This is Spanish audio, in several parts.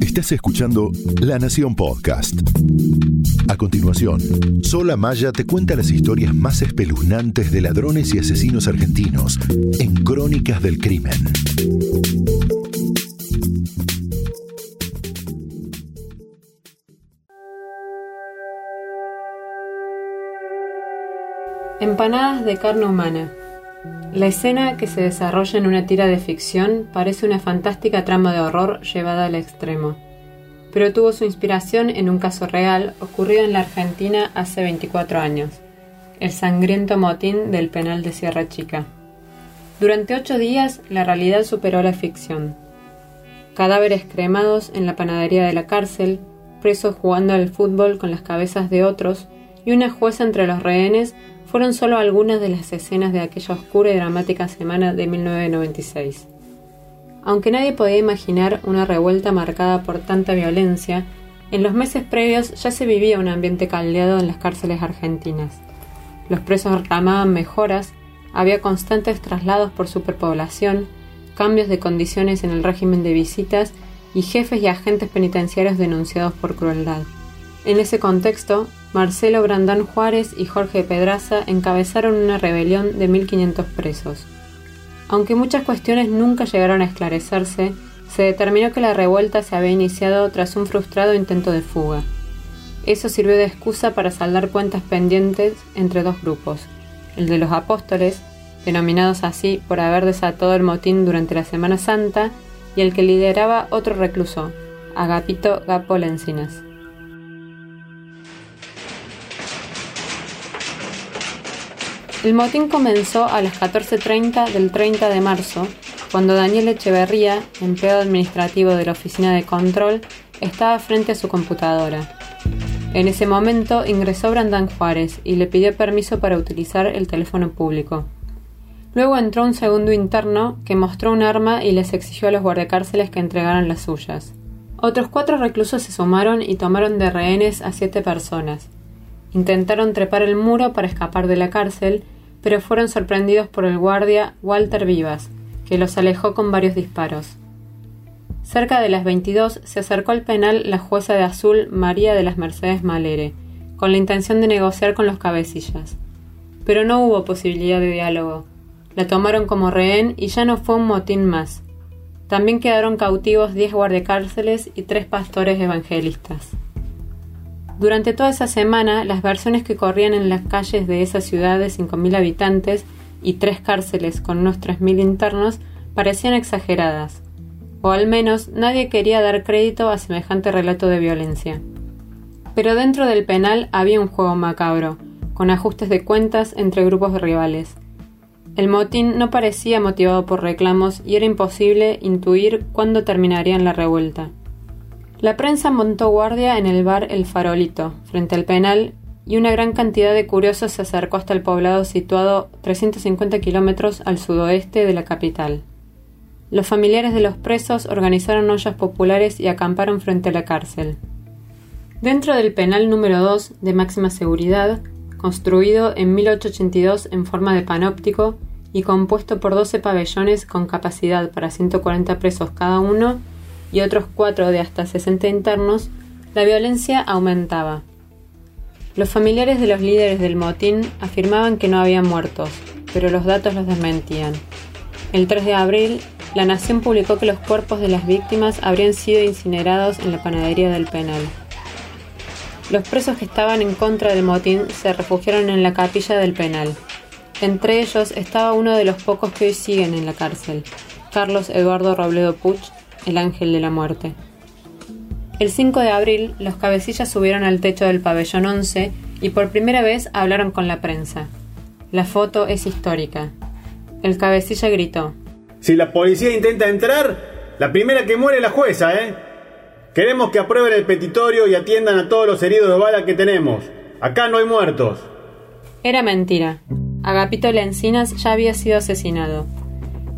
Estás escuchando La Nación Podcast. A continuación, Sola Maya te cuenta las historias más espeluznantes de ladrones y asesinos argentinos en Crónicas del Crimen. Empanadas de carne humana. La escena que se desarrolla en una tira de ficción parece una fantástica trama de horror llevada al extremo, pero tuvo su inspiración en un caso real ocurrido en la Argentina hace 24 años, el sangriento motín del penal de Sierra Chica. Durante ocho días la realidad superó la ficción. Cadáveres cremados en la panadería de la cárcel, presos jugando al fútbol con las cabezas de otros y una jueza entre los rehenes fueron solo algunas de las escenas de aquella oscura y dramática semana de 1996. Aunque nadie podía imaginar una revuelta marcada por tanta violencia, en los meses previos ya se vivía un ambiente caldeado en las cárceles argentinas. Los presos reclamaban mejoras, había constantes traslados por superpoblación, cambios de condiciones en el régimen de visitas y jefes y agentes penitenciarios denunciados por crueldad. En ese contexto, Marcelo Brandán Juárez y Jorge Pedraza encabezaron una rebelión de 1.500 presos. Aunque muchas cuestiones nunca llegaron a esclarecerse, se determinó que la revuelta se había iniciado tras un frustrado intento de fuga. Eso sirvió de excusa para saldar cuentas pendientes entre dos grupos, el de los apóstoles, denominados así por haber desatado el motín durante la Semana Santa, y el que lideraba otro recluso, Agapito Gapo El motín comenzó a las 14.30 del 30 de marzo, cuando Daniel Echeverría, empleado administrativo de la Oficina de Control, estaba frente a su computadora. En ese momento ingresó Brandán Juárez y le pidió permiso para utilizar el teléfono público. Luego entró un segundo interno que mostró un arma y les exigió a los guardacárceles que entregaran las suyas. Otros cuatro reclusos se sumaron y tomaron de rehenes a siete personas. Intentaron trepar el muro para escapar de la cárcel, pero fueron sorprendidos por el guardia Walter Vivas, que los alejó con varios disparos. Cerca de las 22 se acercó al penal la jueza de azul María de las Mercedes Malere, con la intención de negociar con los cabecillas. Pero no hubo posibilidad de diálogo. La tomaron como rehén y ya no fue un motín más. También quedaron cautivos 10 guardacárceles y tres pastores evangelistas. Durante toda esa semana, las versiones que corrían en las calles de esa ciudad de 5.000 habitantes y tres cárceles con unos 3.000 internos parecían exageradas, o al menos nadie quería dar crédito a semejante relato de violencia. Pero dentro del penal había un juego macabro, con ajustes de cuentas entre grupos rivales. El motín no parecía motivado por reclamos y era imposible intuir cuándo terminarían la revuelta. La prensa montó guardia en el bar El Farolito, frente al penal, y una gran cantidad de curiosos se acercó hasta el poblado situado 350 kilómetros al sudoeste de la capital. Los familiares de los presos organizaron ollas populares y acamparon frente a la cárcel. Dentro del penal número 2 de máxima seguridad, construido en 1882 en forma de panóptico y compuesto por 12 pabellones con capacidad para 140 presos cada uno, y otros cuatro de hasta 60 internos, la violencia aumentaba. Los familiares de los líderes del motín afirmaban que no había muertos, pero los datos los desmentían. El 3 de abril, la Nación publicó que los cuerpos de las víctimas habrían sido incinerados en la panadería del penal. Los presos que estaban en contra del motín se refugiaron en la capilla del penal. Entre ellos estaba uno de los pocos que hoy siguen en la cárcel, Carlos Eduardo Robledo Puch, el ángel de la muerte. El 5 de abril, los cabecillas subieron al techo del pabellón 11 y por primera vez hablaron con la prensa. La foto es histórica. El cabecilla gritó. Si la policía intenta entrar, la primera que muere es la jueza, ¿eh? Queremos que aprueben el petitorio y atiendan a todos los heridos de bala que tenemos. Acá no hay muertos. Era mentira. Agapito Lencinas ya había sido asesinado.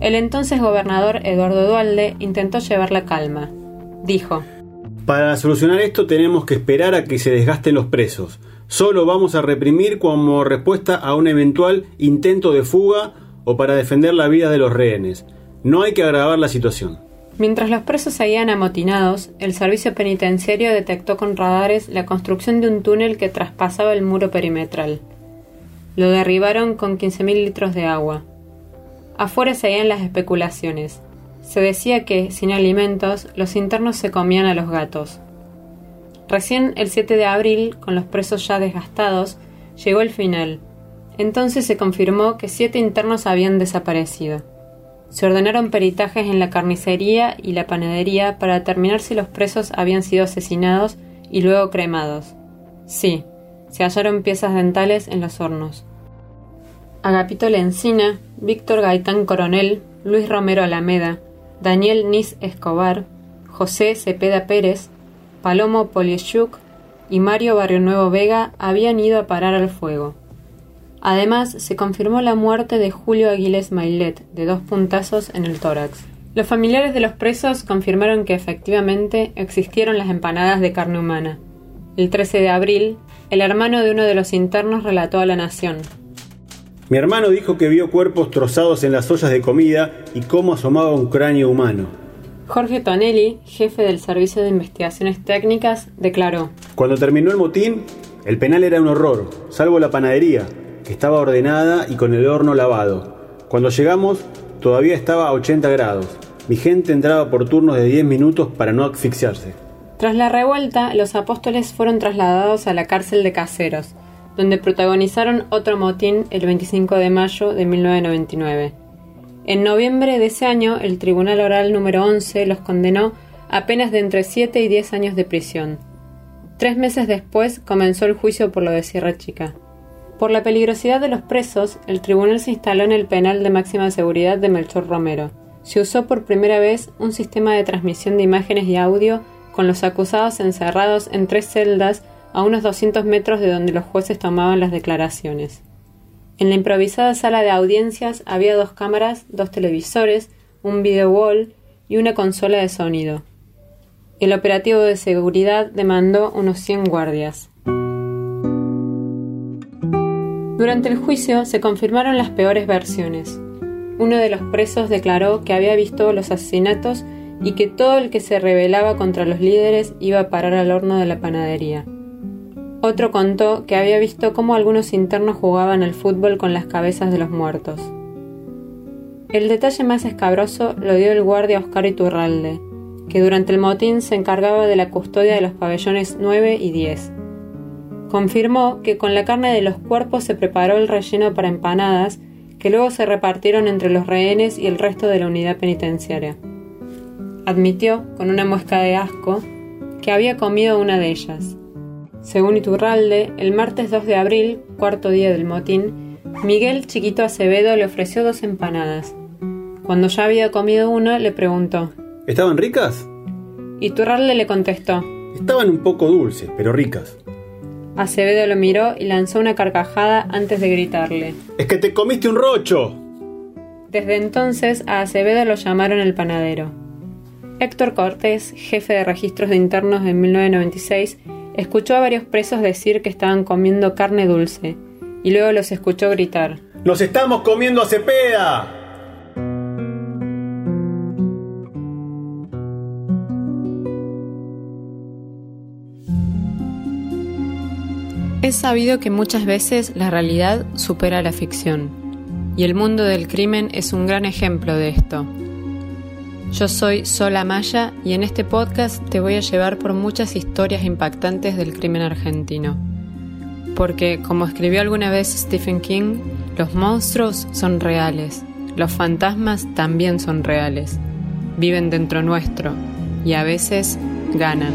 El entonces gobernador Eduardo Dualde intentó llevar la calma. Dijo, Para solucionar esto tenemos que esperar a que se desgasten los presos. Solo vamos a reprimir como respuesta a un eventual intento de fuga o para defender la vida de los rehenes. No hay que agravar la situación. Mientras los presos seguían amotinados, el servicio penitenciario detectó con radares la construcción de un túnel que traspasaba el muro perimetral. Lo derribaron con 15.000 litros de agua. Afuera seguían las especulaciones. Se decía que, sin alimentos, los internos se comían a los gatos. Recién el 7 de abril, con los presos ya desgastados, llegó el final. Entonces se confirmó que siete internos habían desaparecido. Se ordenaron peritajes en la carnicería y la panadería para determinar si los presos habían sido asesinados y luego cremados. Sí, se hallaron piezas dentales en los hornos. Agapito Lencina, Víctor Gaitán Coronel, Luis Romero Alameda, Daniel Nis Escobar, José Cepeda Pérez, Palomo Polieshuk y Mario Barrio Nuevo Vega habían ido a parar al fuego. Además, se confirmó la muerte de Julio Aguiles Mailet, de dos puntazos en el tórax. Los familiares de los presos confirmaron que efectivamente existieron las empanadas de carne humana. El 13 de abril, el hermano de uno de los internos relató a la Nación. Mi hermano dijo que vio cuerpos trozados en las ollas de comida y cómo asomaba un cráneo humano. Jorge Tonelli, jefe del Servicio de Investigaciones Técnicas, declaró. Cuando terminó el motín, el penal era un horror, salvo la panadería, que estaba ordenada y con el horno lavado. Cuando llegamos, todavía estaba a 80 grados. Mi gente entraba por turnos de 10 minutos para no asfixiarse. Tras la revuelta, los apóstoles fueron trasladados a la cárcel de caseros, donde protagonizaron otro motín el 25 de mayo de 1999. En noviembre de ese año, el Tribunal Oral número 11 los condenó a penas de entre 7 y 10 años de prisión. Tres meses después comenzó el juicio por lo de Sierra Chica. Por la peligrosidad de los presos, el tribunal se instaló en el penal de máxima seguridad de Melchor Romero. Se usó por primera vez un sistema de transmisión de imágenes y audio con los acusados encerrados en tres celdas a unos 200 metros de donde los jueces tomaban las declaraciones. En la improvisada sala de audiencias había dos cámaras, dos televisores, un video wall y una consola de sonido. El operativo de seguridad demandó unos 100 guardias. Durante el juicio se confirmaron las peores versiones. Uno de los presos declaró que había visto los asesinatos y que todo el que se rebelaba contra los líderes iba a parar al horno de la panadería. Otro contó que había visto cómo algunos internos jugaban al fútbol con las cabezas de los muertos. El detalle más escabroso lo dio el guardia Oscar Iturralde, que durante el motín se encargaba de la custodia de los pabellones 9 y 10. Confirmó que con la carne de los cuerpos se preparó el relleno para empanadas que luego se repartieron entre los rehenes y el resto de la unidad penitenciaria. Admitió, con una muesca de asco, que había comido una de ellas. Según Iturralde, el martes 2 de abril, cuarto día del motín, Miguel Chiquito Acevedo le ofreció dos empanadas. Cuando ya había comido una, le preguntó: ¿Estaban ricas? Iturralde le contestó: Estaban un poco dulces, pero ricas. Acevedo lo miró y lanzó una carcajada antes de gritarle. ¡Es que te comiste un rocho! Desde entonces a Acevedo lo llamaron el panadero. Héctor Cortés, jefe de registros de internos en 1996, escuchó a varios presos decir que estaban comiendo carne dulce, y luego los escuchó gritar. ¡Nos estamos comiendo a Cepeda! Es sabido que muchas veces la realidad supera la ficción, y el mundo del crimen es un gran ejemplo de esto. Yo soy Sola Maya y en este podcast te voy a llevar por muchas historias impactantes del crimen argentino. Porque, como escribió alguna vez Stephen King, los monstruos son reales, los fantasmas también son reales, viven dentro nuestro y a veces ganan.